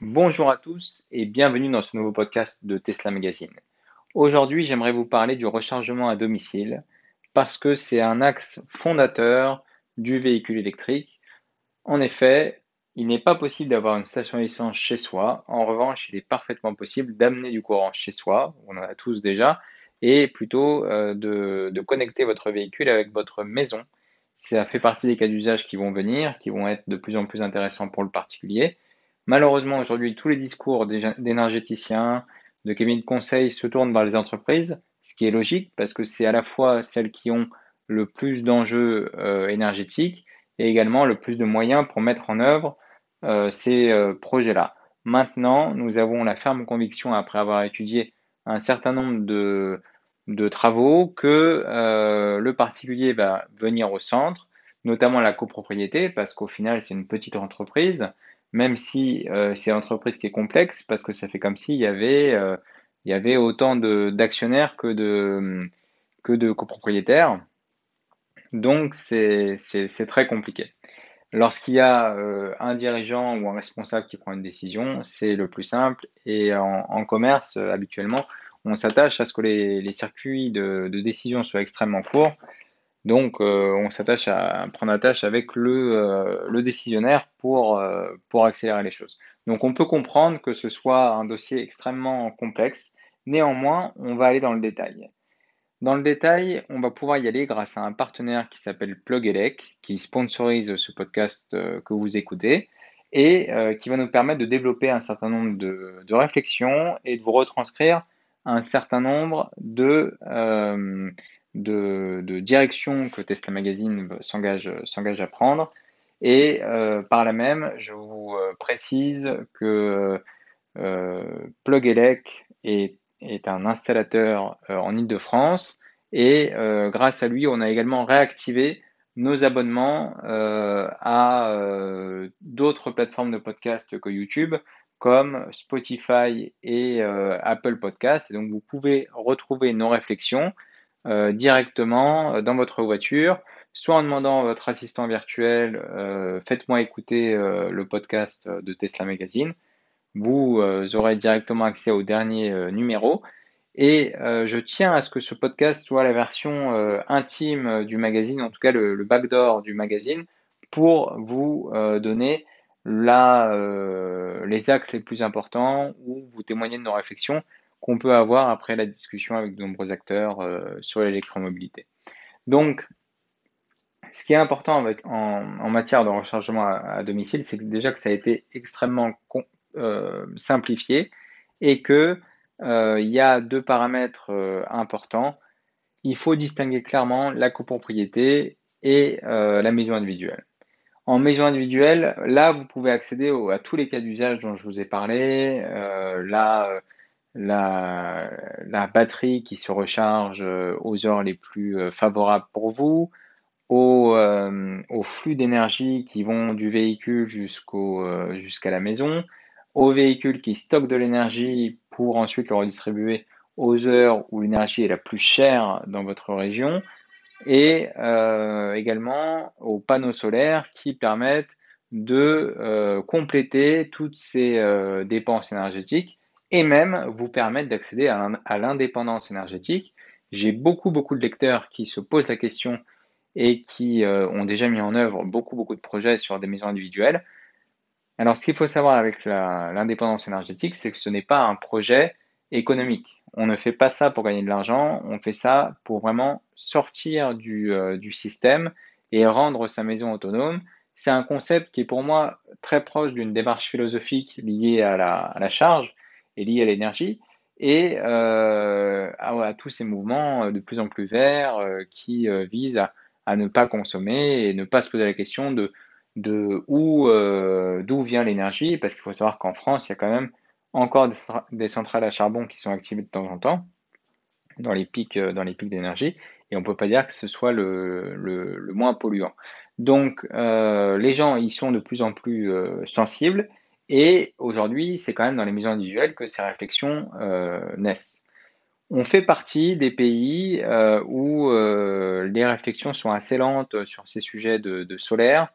Bonjour à tous et bienvenue dans ce nouveau podcast de Tesla Magazine. Aujourd'hui, j'aimerais vous parler du rechargement à domicile parce que c'est un axe fondateur du véhicule électrique. En effet, il n'est pas possible d'avoir une station essence chez soi. En revanche, il est parfaitement possible d'amener du courant chez soi, on en a tous déjà, et plutôt euh, de, de connecter votre véhicule avec votre maison. Ça fait partie des cas d'usage qui vont venir, qui vont être de plus en plus intéressants pour le particulier. Malheureusement, aujourd'hui, tous les discours d'énergéticiens, de cabinets de conseil se tournent vers les entreprises, ce qui est logique parce que c'est à la fois celles qui ont le plus d'enjeux euh, énergétiques et également le plus de moyens pour mettre en œuvre euh, ces euh, projets-là. Maintenant, nous avons la ferme conviction, après avoir étudié un certain nombre de, de travaux, que le particulier va venir au centre, notamment la copropriété, parce qu'au final, c'est une petite entreprise même si euh, c'est une entreprise qui est complexe, parce que ça fait comme s'il y euh, il y avait autant d'actionnaires que de, copropriétaires. Donc c'est très compliqué. Lorsqu'il y a euh, un dirigeant ou un responsable qui prend une décision, c'est le plus simple. Et en, commerce, habituellement, on s'attache à ce que les, circuits de, décision soient extrêmement courts donc, euh, on s'attache à prendre attache avec le, euh, décisionnaire pour, euh, pour accélérer les choses. Donc, on peut comprendre que ce soit un dossier extrêmement complexe. Néanmoins, on va aller dans le détail. Dans le détail, on va pouvoir y aller grâce à un partenaire qui s'appelle PlugElec, qui sponsorise ce podcast que vous écoutez et qui va nous permettre de développer un certain nombre de réflexions et de vous retranscrire un certain nombre de, de, direction que Tesla Magazine s'engage, à prendre. Et euh, par là même, je vous euh, précise que euh, PlugElec est, est, un installateur en Ile-de-France et grâce à lui, on a également réactivé nos abonnements à d'autres plateformes de podcast que YouTube comme Spotify et Apple Podcast. Et donc, vous pouvez retrouver nos réflexions euh, directement euh, dans votre voiture, soit en demandant à votre assistant virtuel, euh, faites-moi écouter le podcast de Tesla Magazine. Vous aurez directement accès au dernier numéro. Et je tiens à ce que ce podcast soit la version intime du magazine, en tout cas le, backdoor du magazine, pour vous donner les axes les plus importants ou vous témoigner de nos réflexions qu'on peut avoir après la discussion avec de nombreux acteurs euh, sur l'électromobilité. Donc, ce qui est important en, matière de rechargement à, domicile, c'est déjà que ça a été extrêmement euh, simplifié et qu'il euh, y a deux paramètres importants. Il faut distinguer clairement la copropriété et la maison individuelle. En maison individuelle, là, vous pouvez accéder à tous les cas d'usage dont je vous ai parlé. là, la, batterie qui se recharge euh, aux heures les plus euh, favorables pour vous, euh, flux d'énergie qui vont du véhicule jusqu'à la maison, aux véhicules qui stockent de l'énergie pour ensuite le redistribuer aux heures où l'énergie est la plus chère dans votre région, et également aux panneaux solaires qui permettent de compléter toutes ces dépenses énergétiques et même vous permettre d'accéder à l'indépendance énergétique. J'ai beaucoup, beaucoup de lecteurs qui se posent la question et qui euh, ont déjà mis en œuvre beaucoup, beaucoup de projets sur des maisons individuelles. Alors, ce qu'il faut savoir avec l'indépendance énergétique, c'est que ce n'est pas un projet économique. On ne fait pas ça pour gagner de l'argent, on fait ça pour vraiment sortir du, euh, système et rendre sa maison autonome. C'est un concept qui est pour moi très proche d'une démarche philosophique liée à la charge est lié à l'énergie. Et euh, à, tous ces mouvements euh, de plus en plus verts euh, qui visent à, ne pas consommer et ne pas se poser la question de, de où d'où vient l'énergie, parce qu'il faut savoir qu'en France, il y a quand même encore des centrales à charbon qui sont activées de temps en temps dans les pics, dans les pics d'énergie, et on ne peut pas dire que ce soit le, le, moins polluant. Donc les gens y sont de plus en plus sensibles et aujourd'hui, c'est quand même dans les maisons individuelles que ces réflexions euh, naissent. On fait partie des pays euh, où euh, les réflexions sont assez lentes sur ces sujets de, solaire.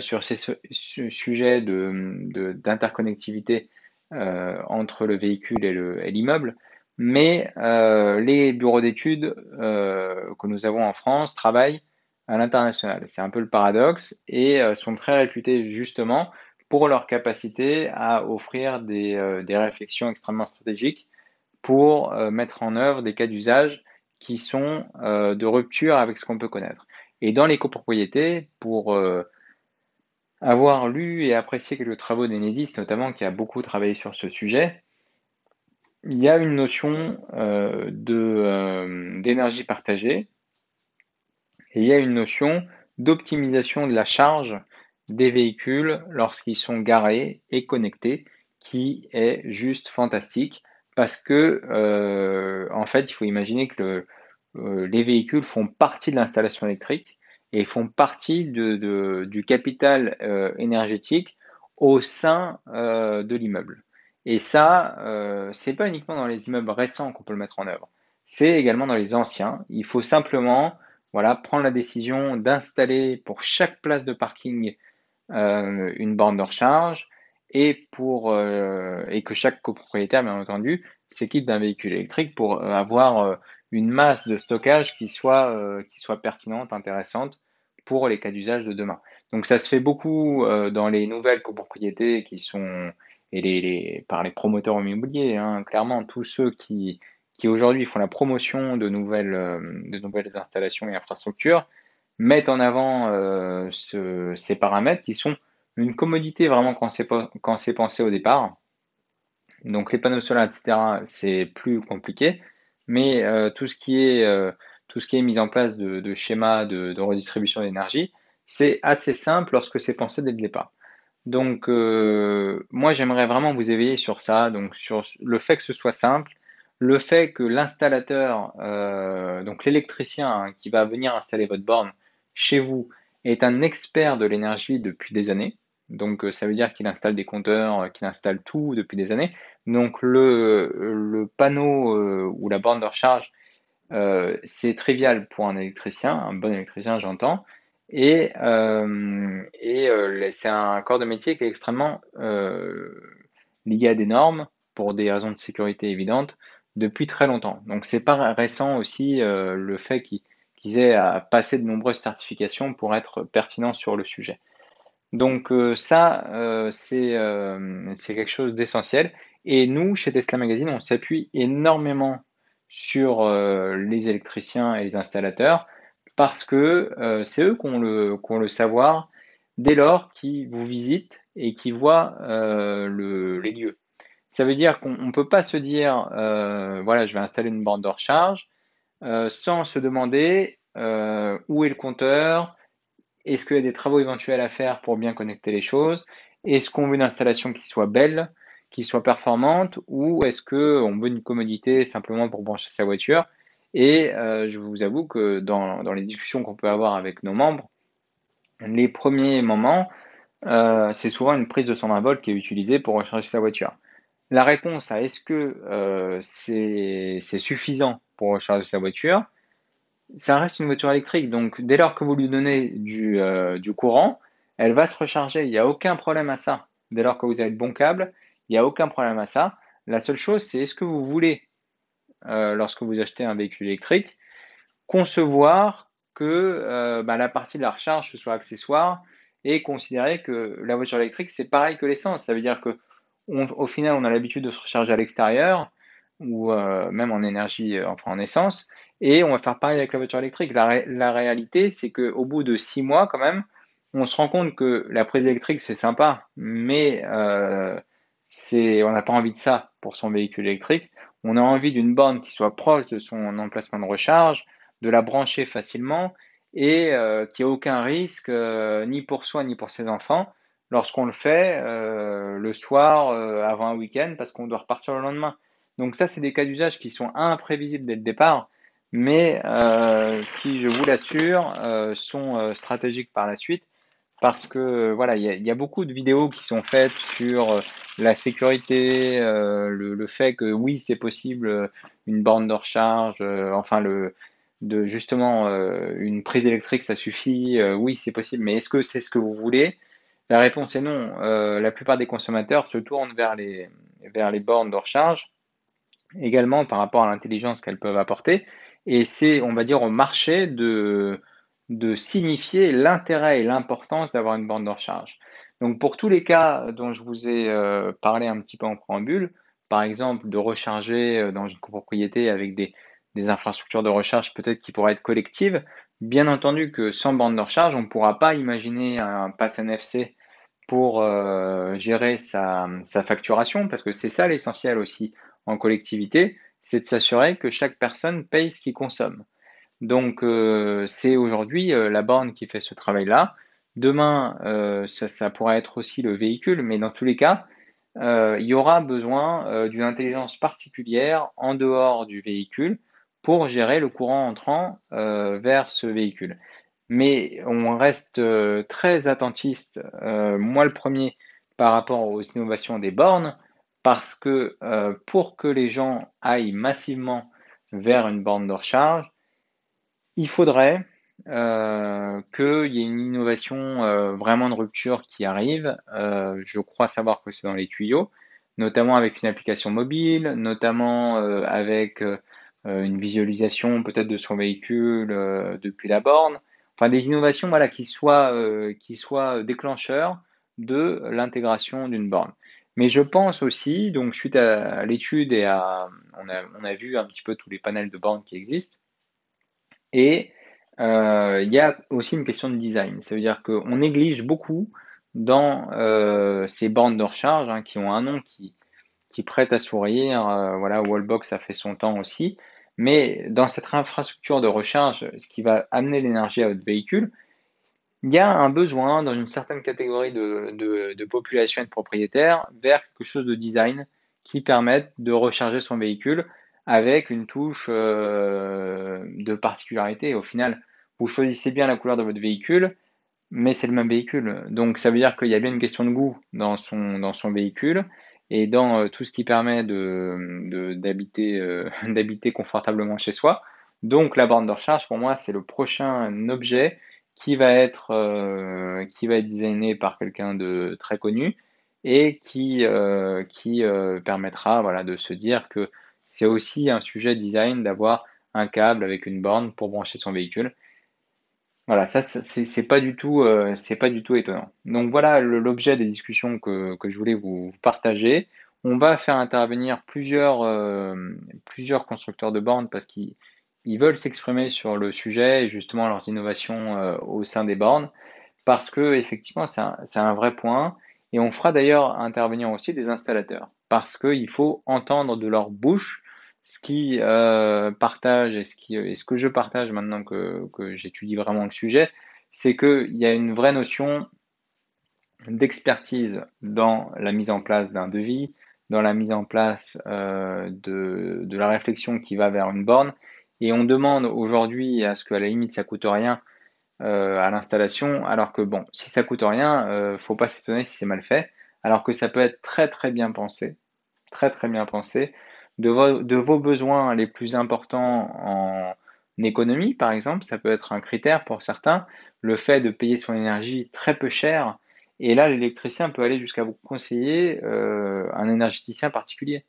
sur ces sujets d'interconnectivité de, entre le véhicule et l'immeuble. Mais les bureaux d'études que nous avons en France travaillent à l'international. C'est un peu le paradoxe et sont très réputés justement pour leur capacité à offrir des, réflexions extrêmement stratégiques pour mettre en œuvre des cas d'usage qui sont de rupture avec ce qu'on peut connaître. Et dans les copropriétés, pour avoir lu et apprécié quelques travaux d'Enedis, notamment qui a beaucoup travaillé sur ce sujet, il y a une notion euh, euh, d'énergie partagée et il y a une notion d'optimisation de la charge des véhicules lorsqu'ils sont garés et connectés qui est juste fantastique parce que euh, en fait il faut imaginer que les véhicules font partie de l'installation électrique et font partie du capital énergétique au sein de l'immeuble. Et ça, euh, c'est pas uniquement dans les immeubles récents qu'on peut le mettre en œuvre. C'est également dans les anciens. Il faut simplement, voilà, prendre la décision d'installer pour chaque place de parking euh, une borne de recharge et pour euh, et que chaque copropriétaire, bien entendu, s'équipe d'un véhicule électrique pour avoir une masse de stockage qui soit qui soit pertinente, intéressante pour les cas d'usage de demain. Donc ça se fait beaucoup dans les nouvelles copropriétés qui sont et les, par les promoteurs immobiliers, hein, clairement, tous ceux qui, qui aujourd'hui font la promotion de nouvelles, euh, de nouvelles installations et infrastructures, mettent en avant euh, ces paramètres qui sont une commodité vraiment quand c'est, pensé au départ. Donc les panneaux solaires, etc., c'est plus compliqué, mais euh, tout, ce qui est, tout ce qui est mis en place de, de schémas de, redistribution d'énergie, c'est assez simple lorsque c'est pensé dès le départ. Donc, euh, moi, j'aimerais vraiment vous éveiller sur ça, donc sur le fait que ce soit simple, le fait que l'installateur, euh, donc l'électricien hein, qui va venir installer votre borne chez vous, est un expert de l'énergie depuis des années. Donc, euh, ça veut dire qu'il installe des compteurs, qu'il installe tout depuis des années. Donc, le, le panneau ou la borne de recharge, c'est trivial pour un électricien, un bon électricien, j'entends. Et, euh, et euh, c'est un corps de métier qui est extrêmement euh, lié à des normes pour des raisons de sécurité évidentes depuis très longtemps. Donc c'est pas récent aussi le fait qu'ils aient à passer de nombreuses certifications pour être pertinents sur le sujet. Donc ça, c'est quelque chose d'essentiel. Et nous, chez Tesla Magazine, on s'appuie énormément sur les électriciens et les installateurs parce que euh, c'est eux qui ont, le, savoir dès lors qu'ils vous visitent et qui voient euh, le, les lieux. Ça veut dire qu'on ne peut pas se dire, euh, voilà, je vais installer une bande de recharge, sans se demander où est le compteur, est-ce qu'il y a des travaux éventuels à faire pour bien connecter les choses, est-ce qu'on veut une installation qui soit belle, qui soit performante, ou est-ce qu'on veut une commodité simplement pour brancher sa voiture et euh, je vous avoue que dans, dans les discussions qu'on peut avoir avec nos membres, les premiers moments, euh, c'est souvent une prise de 120 volts qui est utilisée pour recharger sa voiture. La réponse à est-ce que euh, c'est suffisant pour recharger sa voiture, ça reste une voiture électrique. Donc dès lors que vous lui donnez du, du courant, elle va se recharger. Il n'y a aucun problème à ça. Dès lors que vous avez le bon câble, il n'y a aucun problème à ça. La seule chose, c'est est-ce que vous voulez euh, lorsque vous achetez un véhicule électrique, concevoir que euh, bah, la partie de la recharge soit accessoire et considérer que la voiture électrique c'est pareil que l'essence. Ça veut dire que au final on a l'habitude de se recharger à l'extérieur ou euh, même en énergie, enfin en essence, et on va faire pareil avec la voiture électrique. La, réalité c'est qu'au bout de six mois quand même, on se rend compte que la prise électrique c'est sympa, mais c'est, on n'a pas envie de ça pour son véhicule électrique. On a envie d'une borne qui soit proche de son emplacement de recharge, de la brancher facilement et euh, qui ait aucun risque euh, ni pour soi ni pour ses enfants lorsqu'on le fait euh, le soir avant un week-end parce qu'on doit repartir le lendemain. Donc ça, c'est des cas d'usage qui sont imprévisibles dès le départ, mais qui, je vous l'assure, sont stratégiques par la suite parce que voilà, il y, a beaucoup de vidéos qui sont faites sur euh, la sécurité, euh, le, fait que oui, c'est possible, euh, une borne de recharge, enfin le, de justement une prise électrique, ça suffit. oui, c'est possible, mais est-ce que c'est ce que vous voulez? La réponse est non. la plupart des consommateurs se tournent vers les, vers les bornes de recharge, également par rapport à l'intelligence qu'elles peuvent apporter. Et c'est, on va dire, au marché de, de signifier l'intérêt et l'importance d'avoir une borne de recharge. Donc pour tous les cas dont je vous ai euh, parlé un petit peu en préambule, par exemple de recharger euh, dans une copropriété avec des, infrastructures de recharge peut-être qui pourraient être collectives, bien entendu que sans borne de recharge, on ne pourra pas imaginer un pass NFC pour euh, gérer sa, sa, facturation, parce que c'est ça l'essentiel aussi en collectivité, c'est de s'assurer que chaque personne paye ce qu'il consomme. Donc euh, c'est aujourd'hui euh, la borne qui fait ce travail-là. Demain, euh, ça, ça, pourra être aussi le véhicule, mais dans tous les cas, il y aura besoin d'une intelligence particulière en dehors du véhicule pour gérer le courant entrant vers ce véhicule. Mais on reste très attentiste, moi le premier, par rapport aux innovations des bornes, parce que pour que les gens aillent massivement vers une borne de recharge, il faudrait euh, qu'il y ait une innovation euh, vraiment de rupture qui arrive. Euh, je crois savoir que c'est dans les tuyaux, notamment avec une application mobile, notamment avec une visualisation peut-être de son véhicule depuis la borne. Enfin, des innovations voilà, qui, soient, qui soient déclencheurs de l'intégration d'une borne. Mais je pense aussi, donc suite à, l'étude et à, on a, on a vu un petit peu tous les panels de bornes qui existent, et euh, il y a aussi une question de design. Ça veut dire qu'on néglige beaucoup dans euh, ces bornes de recharge hein, qui ont un nom qui, qui prête à sourire. Euh, voilà, Wallbox a fait son temps aussi. Mais dans cette infrastructure de recharge, ce qui va amener l'énergie à votre véhicule, il y a un besoin dans une certaine catégorie de, de population et de propriétaires vers quelque chose de design qui permette de recharger son véhicule avec une touche euh, de particularité. Au final, vous choisissez bien la couleur de votre véhicule, mais c'est le même véhicule. Donc ça veut dire qu'il y a bien une question de goût dans son, dans son véhicule et dans euh, tout ce qui permet de, d'habiter, euh, d'habiter confortablement chez soi. Donc la borne de recharge, pour moi, c'est le prochain objet qui va être, qui va être designé par quelqu'un de très connu et qui, qui permettra voilà, de se dire que c'est aussi un sujet design d'avoir un câble avec une borne pour brancher son véhicule. Voilà, ça c'est pas du tout euh, pas du tout étonnant. Donc voilà l'objet des discussions que, je voulais vous partager. On va faire intervenir plusieurs euh, plusieurs constructeurs de bornes parce qu'ils veulent s'exprimer sur le sujet et justement leurs innovations euh, au sein des bornes parce que effectivement c'est un, vrai point et on fera d'ailleurs intervenir aussi des installateurs parce qu'il faut entendre de leur bouche ce qu'ils euh, partagent et ce, qui, que je partage maintenant que, j'étudie vraiment le sujet, c'est qu'il y a une vraie notion d'expertise dans la mise en place d'un devis, dans la mise en place euh, de, la réflexion qui va vers une borne. Et on demande aujourd'hui à ce qu'à la limite ça coûte rien euh, à l'installation, alors que bon, si ça coûte rien, ne faut pas s'étonner si c'est mal fait, alors que ça peut être très très bien pensé très très bien pensé, de, vos, besoins les plus importants en économie, par exemple, ça peut être un critère pour certains, le fait de payer son énergie très peu cher, et là l'électricien peut aller jusqu'à vous conseiller euh, un énergéticien particulier.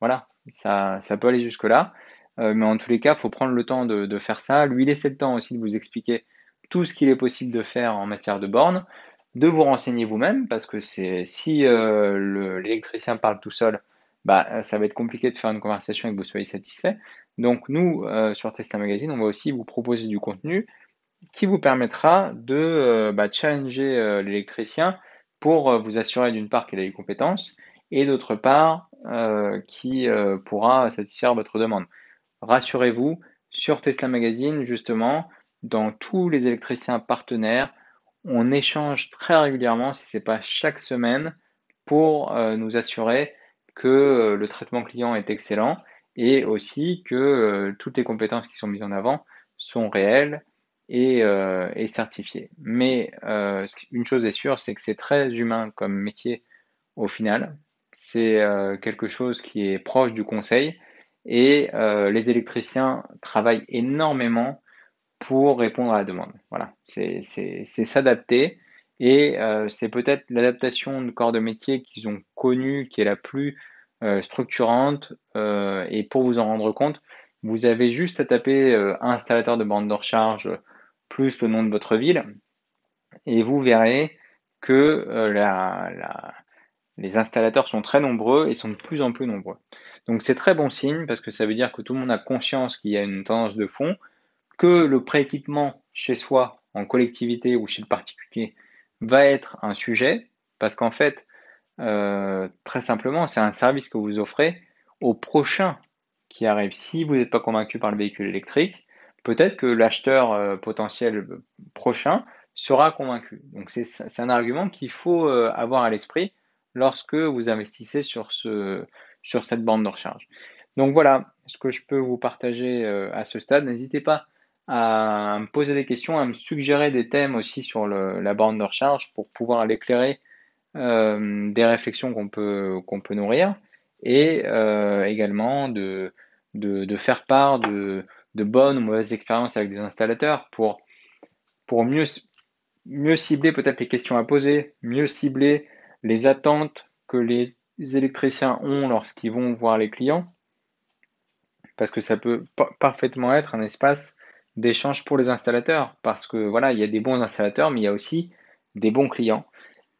Voilà, ça peut aller jusque-là, euh, mais en tous les cas, il faut prendre le temps de, faire ça, lui laisser le temps aussi de vous expliquer tout ce qu'il est possible de faire en matière de bornes, de vous renseigner vous-même, parce que c'est si euh, l'électricien parle tout seul, bah, euh, ça va être compliqué de faire une conversation et que vous soyez satisfait. Donc nous, sur Tesla Magazine, on va aussi vous proposer du contenu qui vous permettra de bah, challenger l'électricien pour vous assurer d'une part qu'il a les compétences et d'autre part qui pourra satisfaire votre demande. Rassurez-vous, sur Tesla Magazine, justement, dans tous les électriciens partenaires, on échange très régulièrement, si ce n'est pas chaque semaine, pour nous assurer que euh, le traitement client est excellent et aussi que euh, toutes les compétences qui sont mises en avant sont réelles et, euh, certifiées. Mais une chose est sûre, c'est que c'est très humain comme métier au final. C'est quelque chose qui est proche du conseil et les électriciens travaillent énormément pour répondre à la demande. Voilà, c'est s'adapter et c'est peut-être l'adaptation de corps de métier qu'ils ont connue qui est la plus structurante et pour vous en rendre compte, vous avez juste à taper installateur de bande de recharge plus le nom de votre ville et vous verrez que euh, les installateurs sont très nombreux et sont de plus en plus nombreux. Donc c'est très bon signe parce que ça veut dire que tout le monde a conscience qu'il y a une tendance de fond, que le prééquipement chez soi, en collectivité ou chez le particulier, va être un sujet parce qu'en fait, euh, très simplement, c'est un service que vous offrez au prochain qui arrive. Si vous n'êtes pas convaincu par le véhicule électrique, peut-être que l'acheteur euh, potentiel prochain sera convaincu. Donc c'est un argument qu'il faut euh, avoir à l'esprit lorsque vous investissez sur, ce, sur cette bande de recharge. Donc voilà ce que je peux vous partager euh, à ce stade. N'hésitez pas à me poser des questions, à me suggérer des thèmes aussi sur la bande de recharge pour pouvoir l'éclairer euh, des réflexions qu'on peut, nourrir et également de, faire part de, bonnes ou mauvaises expériences avec des installateurs pour, mieux cibler peut-être les questions à poser, mieux cibler les attentes que les électriciens ont lorsqu'ils vont voir les clients, parce que ça peut parfaitement être un espace d'échange pour les installateurs, parce que voilà, il y a des bons installateurs, mais il y a aussi des bons clients.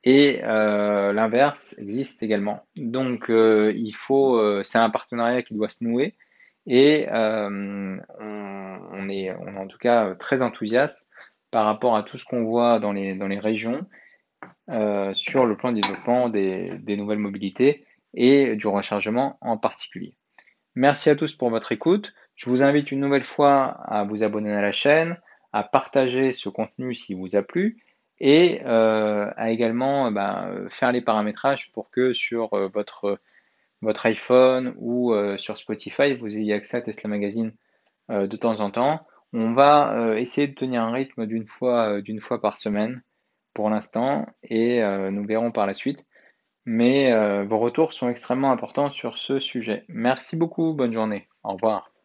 Et euh, l'inverse existe également. Donc euh, il faut, euh, c'est un partenariat qui doit se nouer. Et on, on, est, on est en tout cas très enthousiaste par rapport à tout ce qu'on voit dans les, dans les régions euh, sur le plan de développement des, nouvelles mobilités et du rechargement en particulier. Merci à tous pour votre écoute. Je vous invite une nouvelle fois à vous abonner à la chaîne, à partager ce contenu s'il vous a plu et euh, à également ben, faire les paramétrages pour que sur euh, votre, votre iPhone ou sur Spotify, vous ayez accès à Tesla Magazine de temps en temps on va euh, essayer de tenir un rythme euh, d'une fois par semaine pour l'instant et euh, nous verrons par la suite. Mais vos retours sont extrêmement importants sur ce sujet. Merci beaucoup, bonne journée. Au revoir.